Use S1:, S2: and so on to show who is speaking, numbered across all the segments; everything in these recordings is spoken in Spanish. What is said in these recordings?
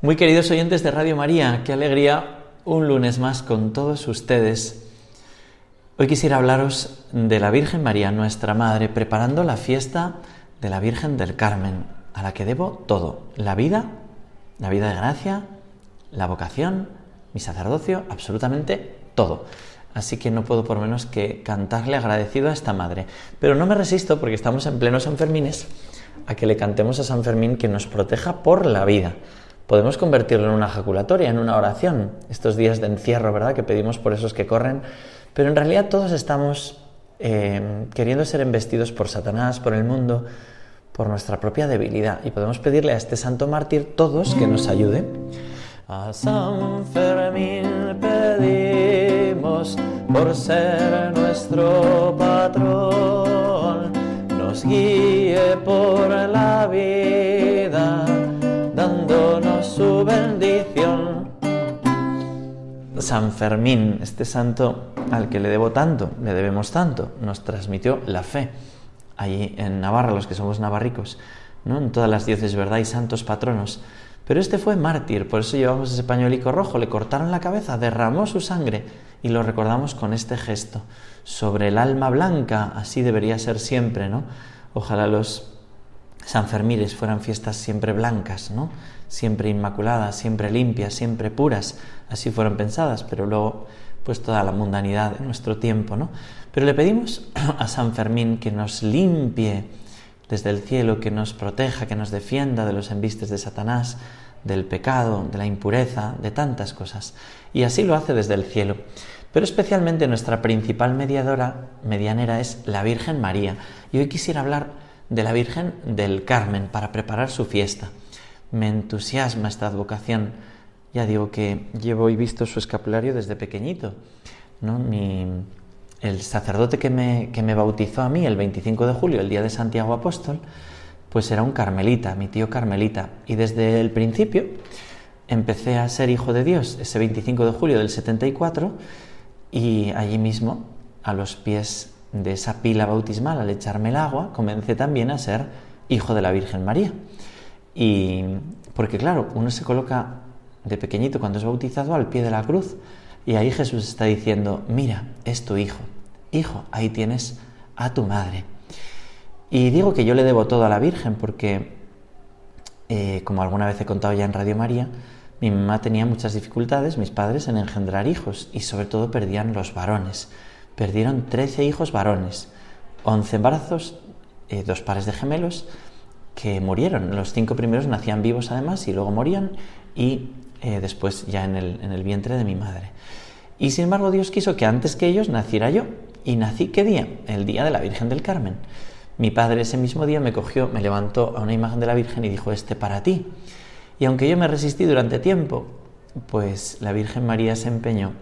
S1: Muy queridos oyentes de Radio María, qué alegría un lunes más con todos ustedes. Hoy quisiera hablaros de la Virgen María, nuestra Madre, preparando la fiesta de la Virgen del Carmen, a la que debo todo, la vida, la vida de gracia, la vocación, mi sacerdocio, absolutamente todo. Así que no puedo por menos que cantarle agradecido a esta Madre. Pero no me resisto, porque estamos en plenos Sanfermines, a que le cantemos a San Fermín que nos proteja por la vida podemos convertirlo en una ejaculatoria, en una oración, estos días de encierro, ¿verdad? Que pedimos por esos que corren, pero en realidad todos estamos eh, queriendo ser embestidos por Satanás, por el mundo, por nuestra propia debilidad, y podemos pedirle a este santo mártir todos que nos ayude. A San Fermín pedimos por ser nuestro patrón, nos guíe por la vida San Fermín, este santo al que le debo tanto, le debemos tanto, nos transmitió la fe. Allí en Navarra, los que somos navarricos, ¿no? en todas las dioses, ¿verdad? Hay santos patronos. Pero este fue mártir, por eso llevamos ese pañuelico rojo, le cortaron la cabeza, derramó su sangre y lo recordamos con este gesto. Sobre el alma blanca, así debería ser siempre, ¿no? Ojalá los Sanfermines fueran fiestas siempre blancas, ¿no? siempre inmaculadas, siempre limpias, siempre puras, así fueron pensadas, pero luego pues toda la mundanidad de nuestro tiempo, ¿no? Pero le pedimos a San Fermín que nos limpie desde el cielo, que nos proteja, que nos defienda de los embistes de Satanás, del pecado, de la impureza, de tantas cosas. Y así lo hace desde el cielo. Pero especialmente nuestra principal mediadora, medianera, es la Virgen María. Y hoy quisiera hablar de la Virgen del Carmen para preparar su fiesta me entusiasma esta advocación. Ya digo que llevo y visto su escapulario desde pequeñito. ¿no? el sacerdote que me, que me bautizó a mí el 25 de julio, el día de Santiago Apóstol, pues era un carmelita, mi tío carmelita. Y desde el principio empecé a ser hijo de Dios ese 25 de julio del 74 y allí mismo, a los pies de esa pila bautismal, al echarme el agua, comencé también a ser hijo de la Virgen María. Y porque claro, uno se coloca de pequeñito cuando es bautizado al pie de la cruz y ahí Jesús está diciendo, mira, es tu hijo, hijo, ahí tienes a tu madre. Y digo que yo le debo todo a la Virgen porque, eh, como alguna vez he contado ya en Radio María, mi mamá tenía muchas dificultades, mis padres, en engendrar hijos y sobre todo perdían los varones. Perdieron 13 hijos varones, 11 embarazos, eh, dos pares de gemelos que murieron. Los cinco primeros nacían vivos además y luego morían y eh, después ya en el, en el vientre de mi madre. Y sin embargo Dios quiso que antes que ellos naciera yo. ¿Y nací qué día? El día de la Virgen del Carmen. Mi padre ese mismo día me cogió, me levantó a una imagen de la Virgen y dijo, este para ti. Y aunque yo me resistí durante tiempo, pues la Virgen María se empeñó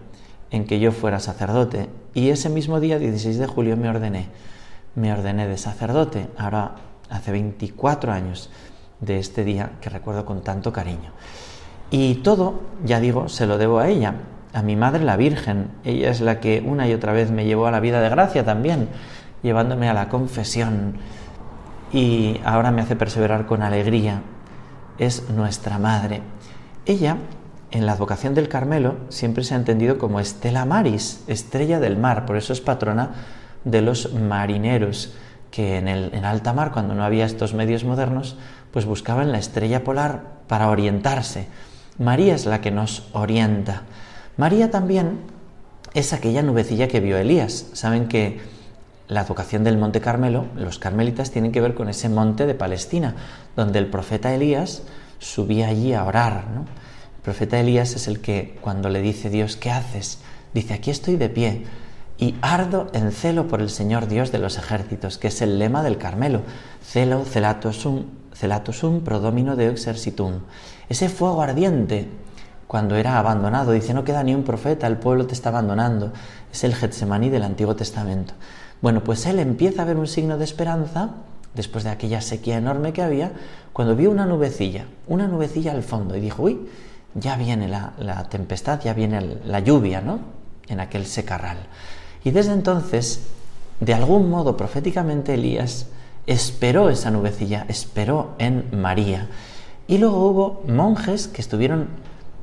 S1: en que yo fuera sacerdote. Y ese mismo día, 16 de julio, me ordené. Me ordené de sacerdote. Ahora hace 24 años de este día que recuerdo con tanto cariño. Y todo, ya digo, se lo debo a ella, a mi madre la Virgen. Ella es la que una y otra vez me llevó a la vida de gracia también, llevándome a la confesión y ahora me hace perseverar con alegría. Es nuestra madre. Ella, en la advocación del Carmelo, siempre se ha entendido como Estela Maris, estrella del mar, por eso es patrona de los marineros que en, el, en alta mar, cuando no había estos medios modernos, pues buscaban la estrella polar para orientarse. María es la que nos orienta. María también es aquella nubecilla que vio Elías. Saben que la advocación del Monte Carmelo, los carmelitas tienen que ver con ese monte de Palestina, donde el profeta Elías subía allí a orar. El profeta Elías es el que cuando le dice Dios, ¿qué haces? Dice, aquí estoy de pie y ardo en celo por el Señor Dios de los ejércitos, que es el lema del Carmelo. Celo celatosum, celatosum prodomino de exercitum. Ese fuego ardiente cuando era abandonado. Dice, no queda ni un profeta, el pueblo te está abandonando. Es el Getsemaní del Antiguo Testamento. Bueno, pues él empieza a ver un signo de esperanza, después de aquella sequía enorme que había, cuando vio una nubecilla, una nubecilla al fondo, y dijo, uy, ya viene la, tempestad, ya viene la lluvia, ¿no? En aquel secarral. Y desde entonces, de algún modo, proféticamente, Elías esperó esa nubecilla, esperó en María. Y luego hubo monjes que estuvieron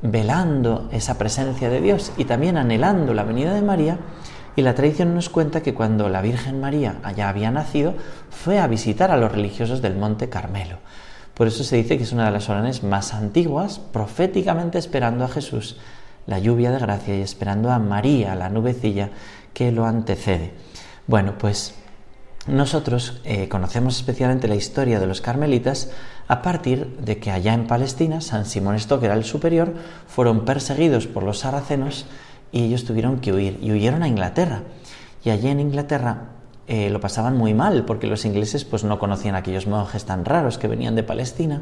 S1: velando esa presencia de Dios y también anhelando la venida de María. Y la tradición nos cuenta que cuando la Virgen María allá había nacido, fue a visitar a los religiosos del Monte Carmelo. Por eso se dice que es una de las oraciones más antiguas, proféticamente esperando a Jesús, la lluvia de gracia, y esperando a María, la nubecilla que lo antecede. Bueno, pues nosotros eh, conocemos especialmente la historia de los carmelitas a partir de que allá en Palestina San Simón Stock era el superior, fueron perseguidos por los sarracenos y ellos tuvieron que huir y huyeron a Inglaterra. Y allí en Inglaterra eh, lo pasaban muy mal porque los ingleses pues no conocían a aquellos monjes tan raros que venían de Palestina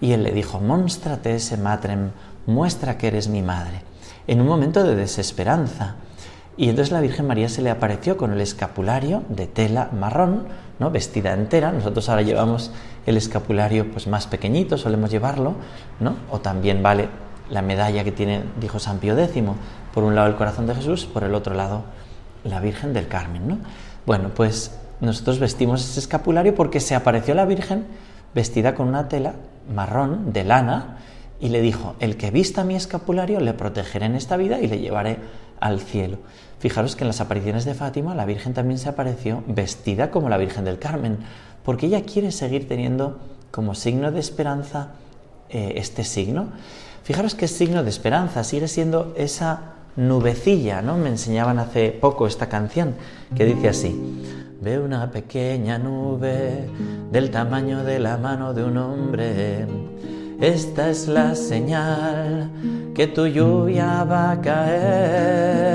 S1: y él le dijo, monstrate ese matrem, muestra que eres mi madre, en un momento de desesperanza. Y entonces la Virgen María se le apareció con el escapulario de tela marrón, ¿no? vestida entera. Nosotros ahora llevamos el escapulario pues más pequeñito, solemos llevarlo, ¿no? O también vale la medalla que tiene, dijo San Pío X, por un lado el corazón de Jesús, por el otro lado la Virgen del Carmen, ¿no? Bueno, pues nosotros vestimos ese escapulario porque se apareció la Virgen vestida con una tela marrón de lana y le dijo, el que vista mi escapulario le protegeré en esta vida y le llevaré al cielo. Fijaros que en las apariciones de Fátima la Virgen también se apareció vestida como la Virgen del Carmen, porque ella quiere seguir teniendo como signo de esperanza eh, este signo. Fijaros que es signo de esperanza, sigue siendo esa nubecilla, ¿no? Me enseñaban hace poco esta canción que dice así: Ve una pequeña nube del tamaño de la mano de un hombre. Esta es la señal que tu lluvia va a caer.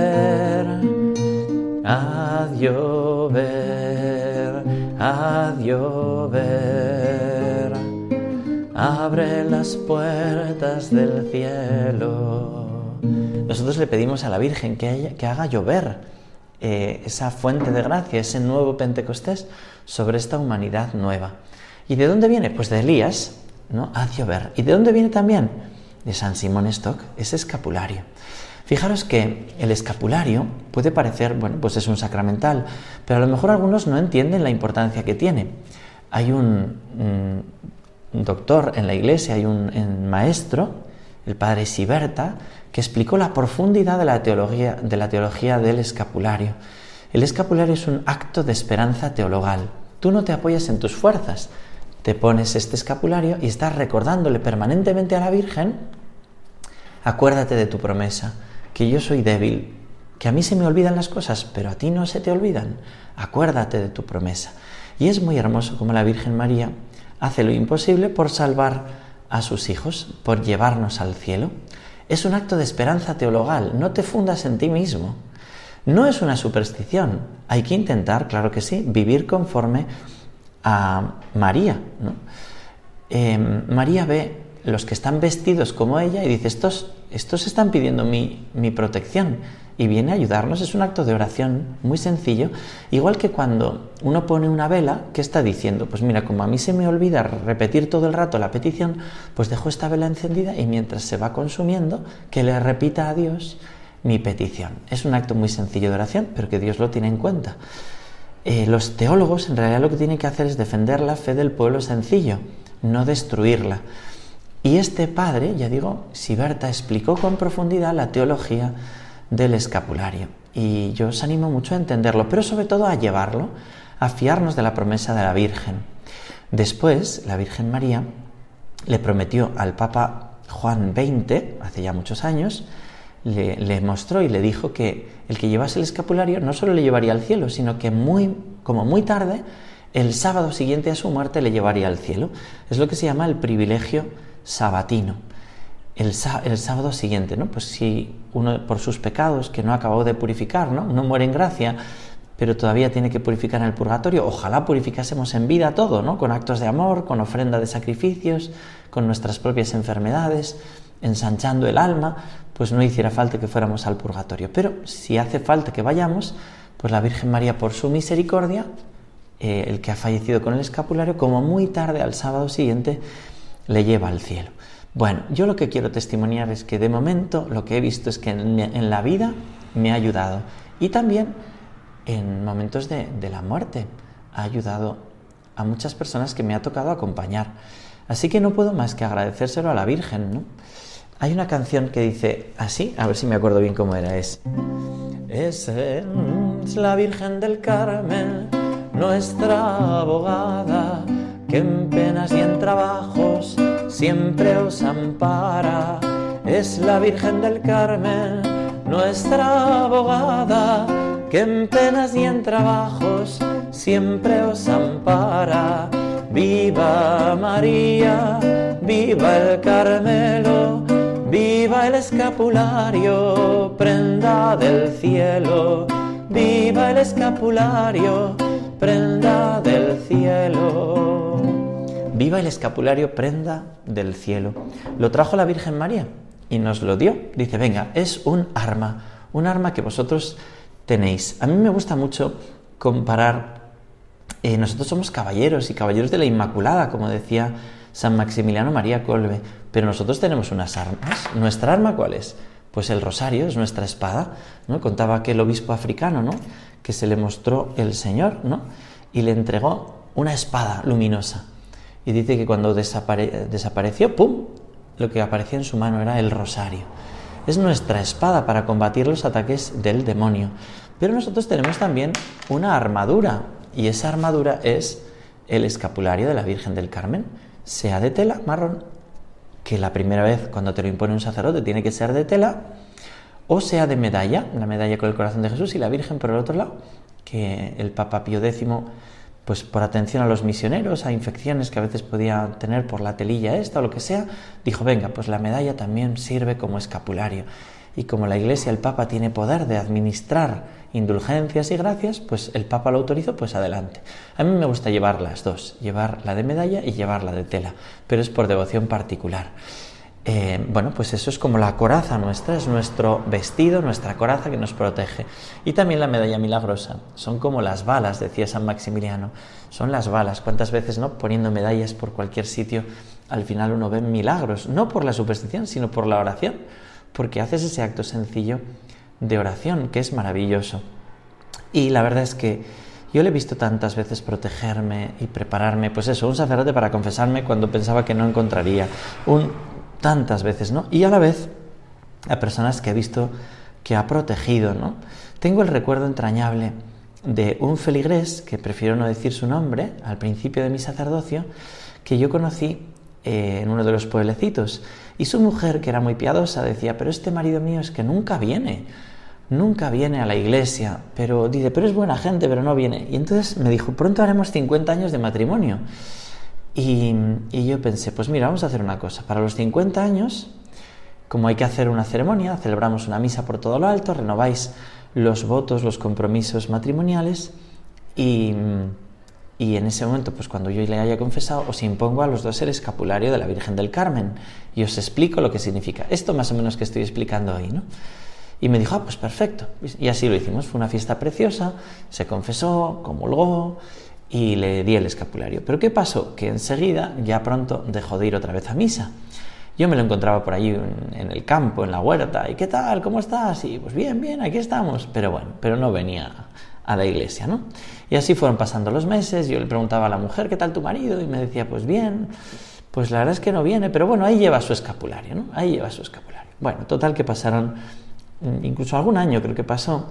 S1: A llover, a llover. Abre las puertas del cielo nosotros le pedimos a la Virgen que, haga llover eh, esa fuente de gracia, ese nuevo Pentecostés sobre esta humanidad nueva. ¿Y de dónde viene? Pues de Elías, ¿no? Haz llover. ¿Y de dónde viene también? De San Simón Stock, ese escapulario. Fijaros que el escapulario puede parecer, bueno, pues es un sacramental, pero a lo mejor algunos no entienden la importancia que tiene. Hay un, doctor en la iglesia, hay un maestro, el padre Siberta, explicó la profundidad de la teología, de la teología del escapulario. El escapulario es un acto de esperanza teologal. Tú no te apoyas en tus fuerzas, te pones este escapulario y estás recordándole permanentemente a la Virgen, acuérdate de tu promesa, que yo soy débil, que a mí se me olvidan las cosas, pero a ti no se te olvidan. Acuérdate de tu promesa. Y es muy hermoso como la Virgen María hace lo imposible por salvar a sus hijos, por llevarnos al cielo. Es un acto de esperanza teologal, no te fundas en ti mismo. No es una superstición, hay que intentar, claro que sí, vivir conforme a María. Em, María ve los que están vestidos como ella y dice, estos, estos están pidiendo mi, mi protección y viene a ayudarnos. Es un acto de oración muy sencillo, igual que cuando uno pone una vela, ¿qué está diciendo? Pues mira, como a mí se me olvida repetir todo el rato la petición, pues dejo esta vela encendida y mientras se va consumiendo, que le repita a Dios mi petición. Es un acto muy sencillo de oración, pero que Dios lo tiene en cuenta. Eh, los teólogos en realidad lo que tienen que hacer es defender la fe del pueblo sencillo, no destruirla. Y este padre, ya digo, Siberta explicó con profundidad la teología del escapulario. Y yo os animo mucho a entenderlo, pero sobre todo a llevarlo, a fiarnos de la promesa de la Virgen. Después, la Virgen María le prometió al Papa Juan XX, hace ya muchos años, le, mostró y le dijo que el que llevase el escapulario no solo le llevaría al cielo, sino que muy, como muy tarde, el sábado siguiente a su muerte le llevaría al cielo. Es lo que se llama el privilegio sabatino. El, sábado siguiente, ¿no? Pues si uno por sus pecados que no acabó de purificar, ¿no? No muere en gracia, pero todavía tiene que purificar en el purgatorio. Ojalá purificásemos en vida todo, ¿no? Con actos de amor, con ofrenda de sacrificios, con nuestras propias enfermedades, ensanchando el alma, pues no hiciera falta que fuéramos al purgatorio. Pero si hace falta que vayamos, pues la Virgen María, por su misericordia, eh, el que ha fallecido con el escapulario, como muy tarde al sábado siguiente, le lleva al cielo. Bueno, yo lo que quiero testimoniar es que de momento lo que he visto es que en, la vida me ha ayudado y también en momentos de, la muerte ha ayudado a muchas personas que me ha tocado acompañar. Así que no puedo más que agradecérselo a la Virgen. Hay una canción que dice así, a ver si me acuerdo bien cómo era, es... Es, la Virgen del Carmen, nuestra abogada, que en penas y en trabajos siempre os ampara. Es la Virgen del Carmen, nuestra abogada, que en penas y en trabajos siempre os ampara. Viva María, viva el Carmelo Viva el escapulario, prenda del cielo. Viva el escapulario, prenda del cielo. Viva el escapulario, prenda del cielo. Lo trajo la Virgen María y nos lo dio. Dice, venga, es un arma, un arma que vosotros tenéis. A mí me gusta mucho comparar, eh, nosotros somos caballeros y caballeros de la Inmaculada, como decía San Maximiliano María Colbe, pero nosotros tenemos unas armas. ¿Nuestra arma cuál es? Pues el rosario es nuestra espada, ¿no? Contaba aquel obispo africano, ¿no? Que se le mostró el Señor, ¿no? Y le entregó una espada luminosa. Y dice que cuando desapareció, ¡pum! Lo que aparecía en su mano era el rosario. Es nuestra espada para combatir los ataques del demonio. Pero nosotros tenemos también una armadura, y esa armadura es el escapulario de la Virgen del Carmen, sea de tela marrón, que la primera vez cuando te lo impone un sacerdote tiene que ser de tela, o sea de medalla, la medalla con el corazón de Jesús y la Virgen por el otro lado, que el Papa Pío X, pues por atención a los misioneros, a infecciones que a veces podía tener por la telilla esta o lo que sea, dijo, venga, pues la medalla también sirve como escapulario. Y como la Iglesia, el Papa tiene poder de administrar indulgencias y gracias, pues el Papa lo autorizó, pues adelante. A mí me gusta llevar las dos, llevar la de medalla y llevar la de tela, pero es por devoción particular. Eh, bueno, pues eso es como la coraza nuestra, es nuestro vestido, nuestra coraza que nos protege. Y también la medalla milagrosa, son como las balas, decía San Maximiliano, son las balas. ¿Cuántas veces, no? Poniendo medallas por cualquier sitio, al final uno ve milagros, no por la superstición, sino por la oración, porque haces ese acto sencillo de oración, que es maravilloso. Y la verdad es que yo le he visto tantas veces protegerme y prepararme, pues eso, un sacerdote para confesarme cuando pensaba que no encontraría, un tantas veces, ¿no? Y a la vez a personas que he visto que ha protegido, ¿no? Tengo el recuerdo entrañable de un feligrés, que prefiero no decir su nombre, al principio de mi sacerdocio, que yo conocí eh, en uno de los pueblecitos. Y su mujer, que era muy piadosa, decía, pero este marido mío es que nunca viene nunca viene a la iglesia, pero dice, pero es buena gente, pero no viene. Y entonces me dijo, pronto haremos 50 años de matrimonio. Y, yo pensé, pues mira, vamos a hacer una cosa. Para los 50 años, como hay que hacer una ceremonia, celebramos una misa por todo lo alto, renováis los votos, los compromisos matrimoniales y, en ese momento, pues cuando yo le haya confesado, os impongo a los dos el escapulario de la Virgen del Carmen y os explico lo que significa. Esto más o menos que estoy explicando hoy, ¿no? Y me dijo, ah, pues perfecto. Y así lo hicimos. Fue una fiesta preciosa, se confesó, comulgó y le di el escapulario. Pero ¿qué pasó? Que enseguida, ya pronto, dejó de ir otra vez a misa. Yo me lo encontraba por allí en, el campo, en la huerta. ¿Y qué tal? ¿Cómo estás? Y pues bien, bien, aquí estamos. Pero bueno, pero no venía a la iglesia, ¿no? Y así fueron pasando los meses. Yo le preguntaba a la mujer, ¿qué tal tu marido? Y me decía, pues bien. Pues la verdad es que no viene, pero bueno, ahí lleva su escapulario, ¿no? Ahí lleva su escapulario. Bueno, total que pasaron Mm, incluso algún año creo que pasó,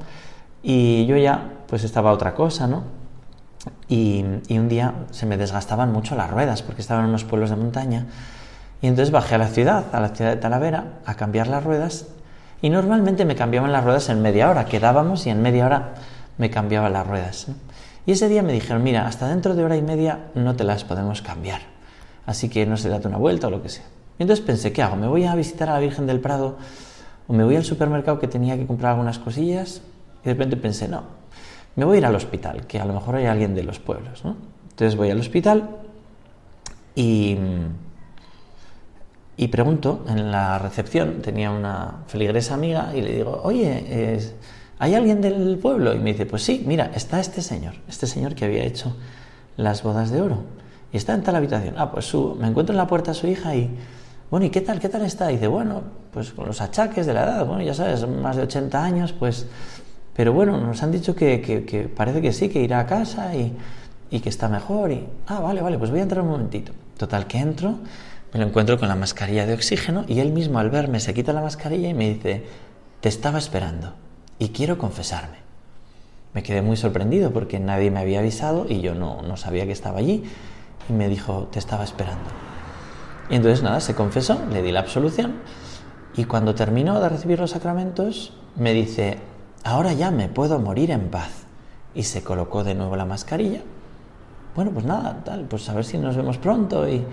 S1: y yo ya pues estaba otra cosa, ¿no? Y, un día se me desgastaban mucho las ruedas porque estaban en unos pueblos de montaña y entonces bajé a la ciudad, a la ciudad de Talavera, a cambiar las ruedas Y normalmente me cambiaban las ruedas en media hora, quedábamos y en media hora me cambiaban las ruedas. Y ese día me dijeron, mira, hasta dentro de hora y media no te las podemos cambiar. Así que no sé, date una vuelta o lo que sea. Y entonces pensé, ¿qué hago? ¿Me voy a visitar a la Virgen del Prado o me voy al supermercado que tenía que comprar algunas cosillas? Y de repente pensé, no, me voy a ir al hospital, que a lo mejor hay alguien de los pueblos. ¿no? Entonces voy al hospital y, y pregunto en la recepción, tenía una feligresa amiga y le digo, oye, ¿hay alguien del pueblo? Y me dice, pues sí, mira, está este señor, este señor que había hecho las bodas de oro. Y está en tal habitación. Ah, pues su, me encuentro en la puerta a su hija y, bueno, ¿y qué tal? ¿Qué tal está? Y dice, bueno, pues con los achaques de la edad, bueno, ya sabes, más de 80 años, pues... Pero bueno, nos han dicho que, parece que sí, que irá a casa y, y, que está mejor. Y, ah, vale, vale, pues voy a entrar un momentito. Total, que entro, me lo encuentro con la mascarilla de oxígeno y él mismo al verme se quita la mascarilla y me dice, te estaba esperando y quiero confesarme. Me quedé muy sorprendido porque nadie me había avisado y yo no, no sabía que estaba allí. Y me dijo, te estaba esperando. Y entonces nada, se confesó, le di la absolución y cuando terminó de recibir los sacramentos me dice, ahora ya me puedo morir en paz. Y se colocó de nuevo la mascarilla. Bueno, pues nada, tal, pues a ver si nos vemos pronto. Y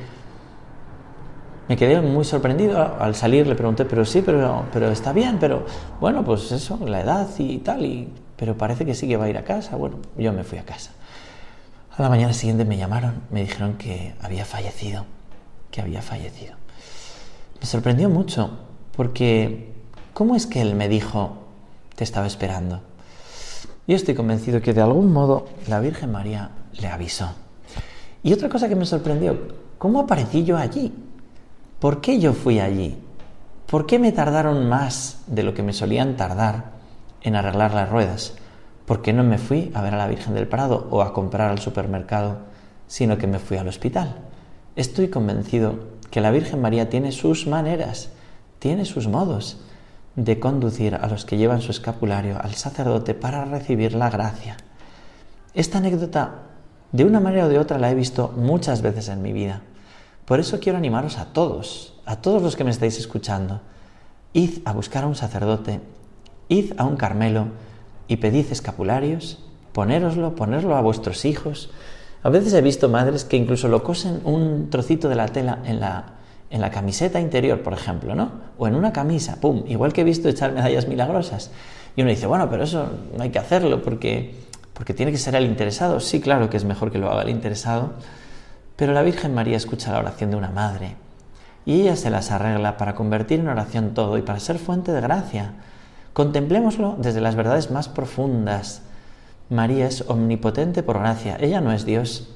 S1: me quedé muy sorprendido. Al salir le pregunté, pero sí, pero, pero está bien, pero bueno, pues eso, la edad y tal, y, pero parece que sí que va a ir a casa. Bueno, yo me fui a casa. A la mañana siguiente me llamaron, me dijeron que había fallecido, que había fallecido. Me sorprendió mucho porque ¿cómo es que él me dijo, te estaba esperando? Yo estoy convencido que de algún modo la Virgen María le avisó. Y otra cosa que me sorprendió, ¿cómo aparecí yo allí? ¿Por qué yo fui allí? ¿Por qué me tardaron más de lo que me solían tardar en arreglar las ruedas? ¿por qué no me fui a ver a la Virgen del Prado o a comprar al supermercado, sino que me fui al hospital? Estoy convencido que la Virgen María tiene sus maneras, tiene sus modos de conducir a los que llevan su escapulario al sacerdote para recibir la gracia. Esta anécdota, de una manera o de otra, la he visto muchas veces en mi vida. Por eso quiero animaros a todos, a todos los que me estáis escuchando. Id a buscar a un sacerdote, id a un Carmelo, y pedid escapularios, ponéroslo, ponerlo a vuestros hijos. A veces he visto madres que incluso lo cosen un trocito de la tela en la, en la camiseta interior, por ejemplo, ¿no? O en una camisa, ¡pum! Igual que he visto echar medallas milagrosas. Y uno dice, bueno, pero eso no hay que hacerlo porque, porque tiene que ser el interesado. Sí, claro que es mejor que lo haga el interesado, pero la Virgen María escucha la oración de una madre y ella se las arregla para convertir en oración todo y para ser fuente de gracia. Contemplémoslo desde las verdades más profundas. María es omnipotente por gracia. Ella no es Dios,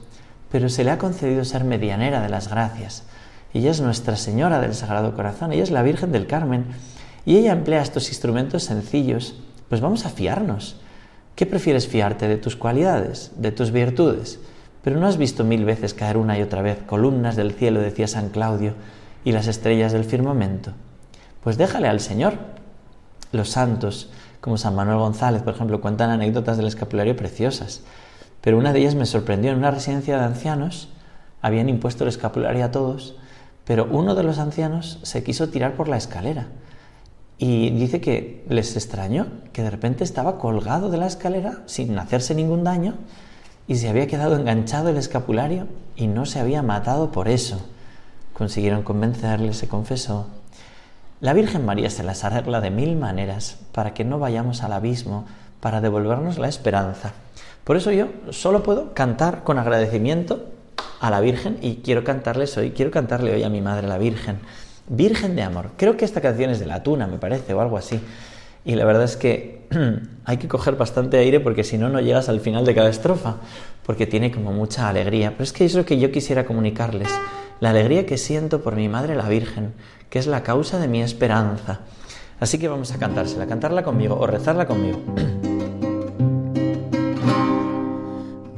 S1: pero se le ha concedido ser medianera de las gracias. Ella es Nuestra Señora del Sagrado Corazón, ella es la Virgen del Carmen, y ella emplea estos instrumentos sencillos. Pues vamos a fiarnos. ¿Qué prefieres fiarte? ¿De tus cualidades? ¿De tus virtudes? Pero no has visto mil veces caer una y otra vez columnas del cielo, decía San Claudio, y las estrellas del firmamento. Pues déjale al Señor, los santos, como San Manuel González, por ejemplo, cuentan anécdotas del escapulario preciosas. Pero una de ellas me sorprendió. En una residencia de ancianos habían impuesto el escapulario a todos, pero uno de los ancianos se quiso tirar por la escalera. Y dice que les extrañó que de repente estaba colgado de la escalera sin hacerse ningún daño y se había quedado enganchado el escapulario y no se había matado por eso. Consiguieron convencerle, se confesó la Virgen María se las arregla de mil maneras para que no vayamos al abismo, para devolvernos la esperanza. Por eso yo solo puedo cantar con agradecimiento a la Virgen y quiero cantarles hoy, quiero cantarle hoy a mi madre la Virgen. Virgen de amor. Creo que esta canción es de la tuna, me parece, o algo así. Y la verdad es que hay que coger bastante aire porque si no, no llegas al final de cada estrofa, porque tiene como mucha alegría. Pero es que es lo que yo quisiera comunicarles, la alegría que siento por mi madre la Virgen, que es la causa de mi esperanza. Así que vamos a cantársela, cantarla conmigo o rezarla conmigo.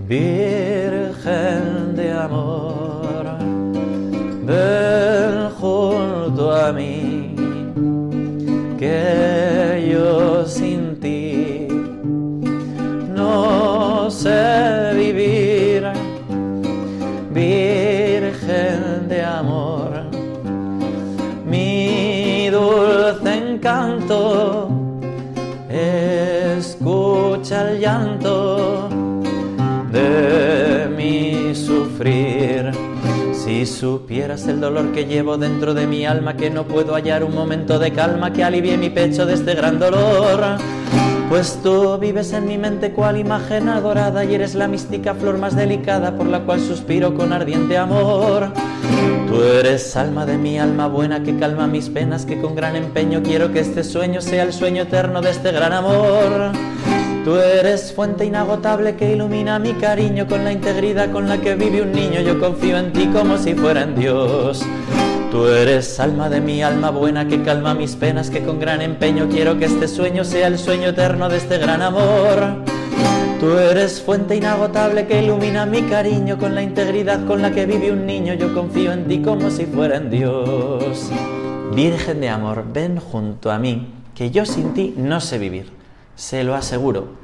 S1: Virgen amor, ven junto a mí, que yo sin ti no sé vivir. Virgen de amor, mi dulce encanto canto, escucha el llanto Si supieras el dolor que llevo dentro de mi alma, que no puedo hallar un momento de calma que alivie mi pecho de este gran dolor. Pues tú vives en mi mente cual imagen adorada y eres la mística flor más delicada por la cual suspiro con ardiente amor. Tú eres alma de mi alma buena que calma mis penas, que con gran empeño quiero que este sueño sea el sueño eterno de este gran amor. Tú eres fuente inagotable que ilumina mi cariño con la integridad con la que vive un niño. Yo confío en ti como si fuera en Dios. Tú eres alma de mi alma buena que calma mis penas, que con gran empeño quiero que este sueño sea el sueño eterno de este gran amor. Tú eres fuente inagotable que ilumina mi cariño con la integridad con la que vive un niño. Yo confío en ti como si fuera en Dios. Virgen de amor, ven junto a mí, que yo sin ti no sé vivir. Se lo aseguro.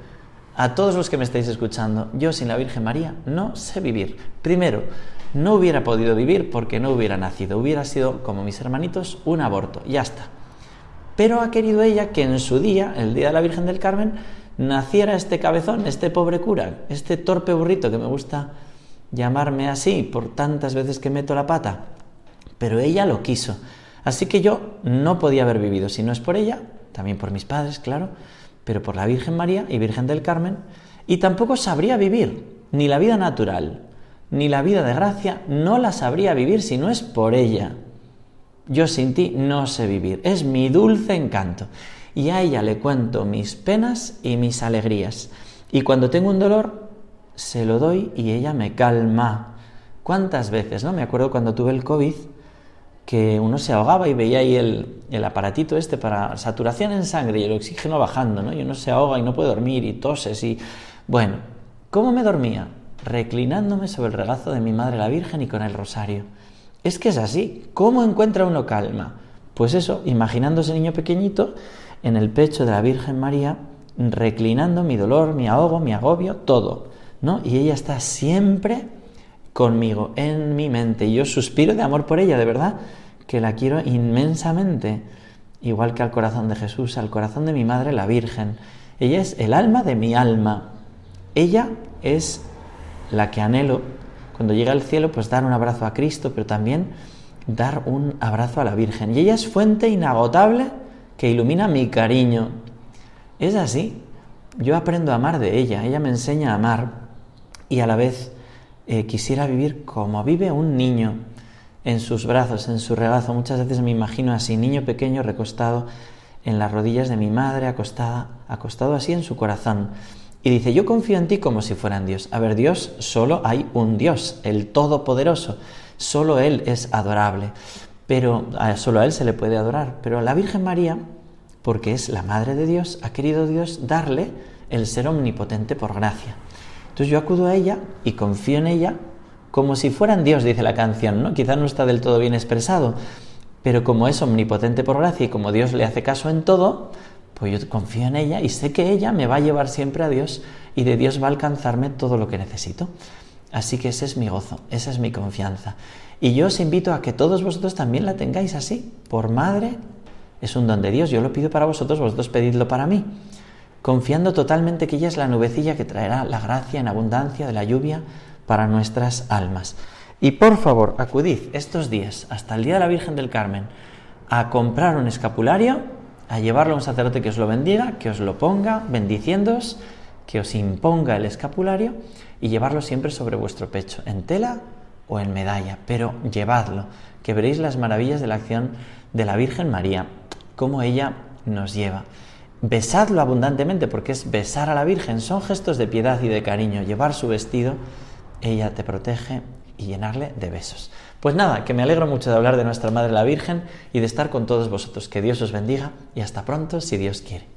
S1: A todos los que me estáis escuchando, yo sin la Virgen María no sé vivir. Primero, no hubiera podido vivir porque no hubiera nacido, hubiera sido, como mis hermanitos, un aborto, ya está. Pero ha querido ella que en su día, el día de la Virgen del Carmen, naciera este cabezón, este pobre cura, este torpe burrito que me gusta llamarme así por tantas veces que meto la pata. Pero ella lo quiso. Así que yo no podía haber vivido, si no es por ella, también por mis padres, claro, pero por la Virgen María y Virgen del Carmen, y tampoco sabría vivir ni la vida natural, ni la vida de gracia no la sabría vivir si no es por ella. Yo sin ti no sé vivir, es mi dulce encanto. Y a ella le cuento mis penas y mis alegrías. Y cuando tengo un dolor, se lo doy y ella me calma. ¿Cuántas veces, no? Me acuerdo cuando tuve el COVID, que uno se ahogaba y veía ahí el, el, aparatito este para saturación en sangre y el oxígeno bajando, ¿no? Y uno se ahoga y no puede dormir y toses y... Bueno, ¿cómo me dormía? reclinándome sobre el regazo de mi Madre la Virgen y con el rosario. Es que es así. ¿Cómo encuentra uno calma? Pues eso, imaginando ese niño pequeñito en el pecho de la Virgen María, reclinando mi dolor, mi ahogo, mi agobio, todo. ¿no? Y ella está siempre conmigo, en mi mente. Y yo suspiro de amor por ella, de verdad, que la quiero inmensamente. Igual que al corazón de Jesús, al corazón de mi Madre la Virgen. Ella es el alma de mi alma. Ella es la que anhelo cuando llegue al cielo, pues dar un abrazo a Cristo, pero también dar un abrazo a la Virgen. Y ella es fuente inagotable que ilumina mi cariño. Es así. Yo aprendo a amar de ella, ella me enseña a amar y a la vez eh, quisiera vivir como vive un niño en sus brazos, en su regazo. Muchas veces me imagino así, niño pequeño recostado en las rodillas de mi madre, acostada, acostado así en su corazón. Y dice, yo confío en ti como si fueran Dios. A ver, Dios, solo hay un Dios, el Todopoderoso. Solo Él es adorable. Pero solo a Él se le puede adorar. Pero a la Virgen María, porque es la Madre de Dios, ha querido Dios darle el ser omnipotente por gracia. Entonces yo acudo a ella y confío en ella como si fueran Dios, dice la canción, ¿no? Quizás no está del todo bien expresado, pero como es omnipotente por gracia y como Dios le hace caso en todo, pues yo confío en ella y sé que ella me va a llevar siempre a Dios y de Dios va a alcanzarme todo lo que necesito. Así que ese es mi gozo, esa es mi confianza. Y yo os invito a que todos vosotros también la tengáis así, por madre. Es un don de Dios, yo lo pido para vosotros, vosotros pedidlo para mí, confiando totalmente que ella es la nubecilla que traerá la gracia en abundancia de la lluvia para nuestras almas. Y por favor, acudid estos días, hasta el Día de la Virgen del Carmen, a comprar un escapulario a llevarlo a un sacerdote que os lo bendiga, que os lo ponga, bendiciéndoos, que os imponga el escapulario y llevarlo siempre sobre vuestro pecho, en tela o en medalla, pero llevadlo, que veréis las maravillas de la acción de la Virgen María, cómo ella nos lleva. Besadlo abundantemente, porque es besar a la Virgen, son gestos de piedad y de cariño. Llevar su vestido, ella te protege y llenarle de besos. Pues nada, que me alegro mucho de hablar de nuestra Madre la Virgen y de estar con todos vosotros. Que Dios os bendiga y hasta pronto si Dios quiere.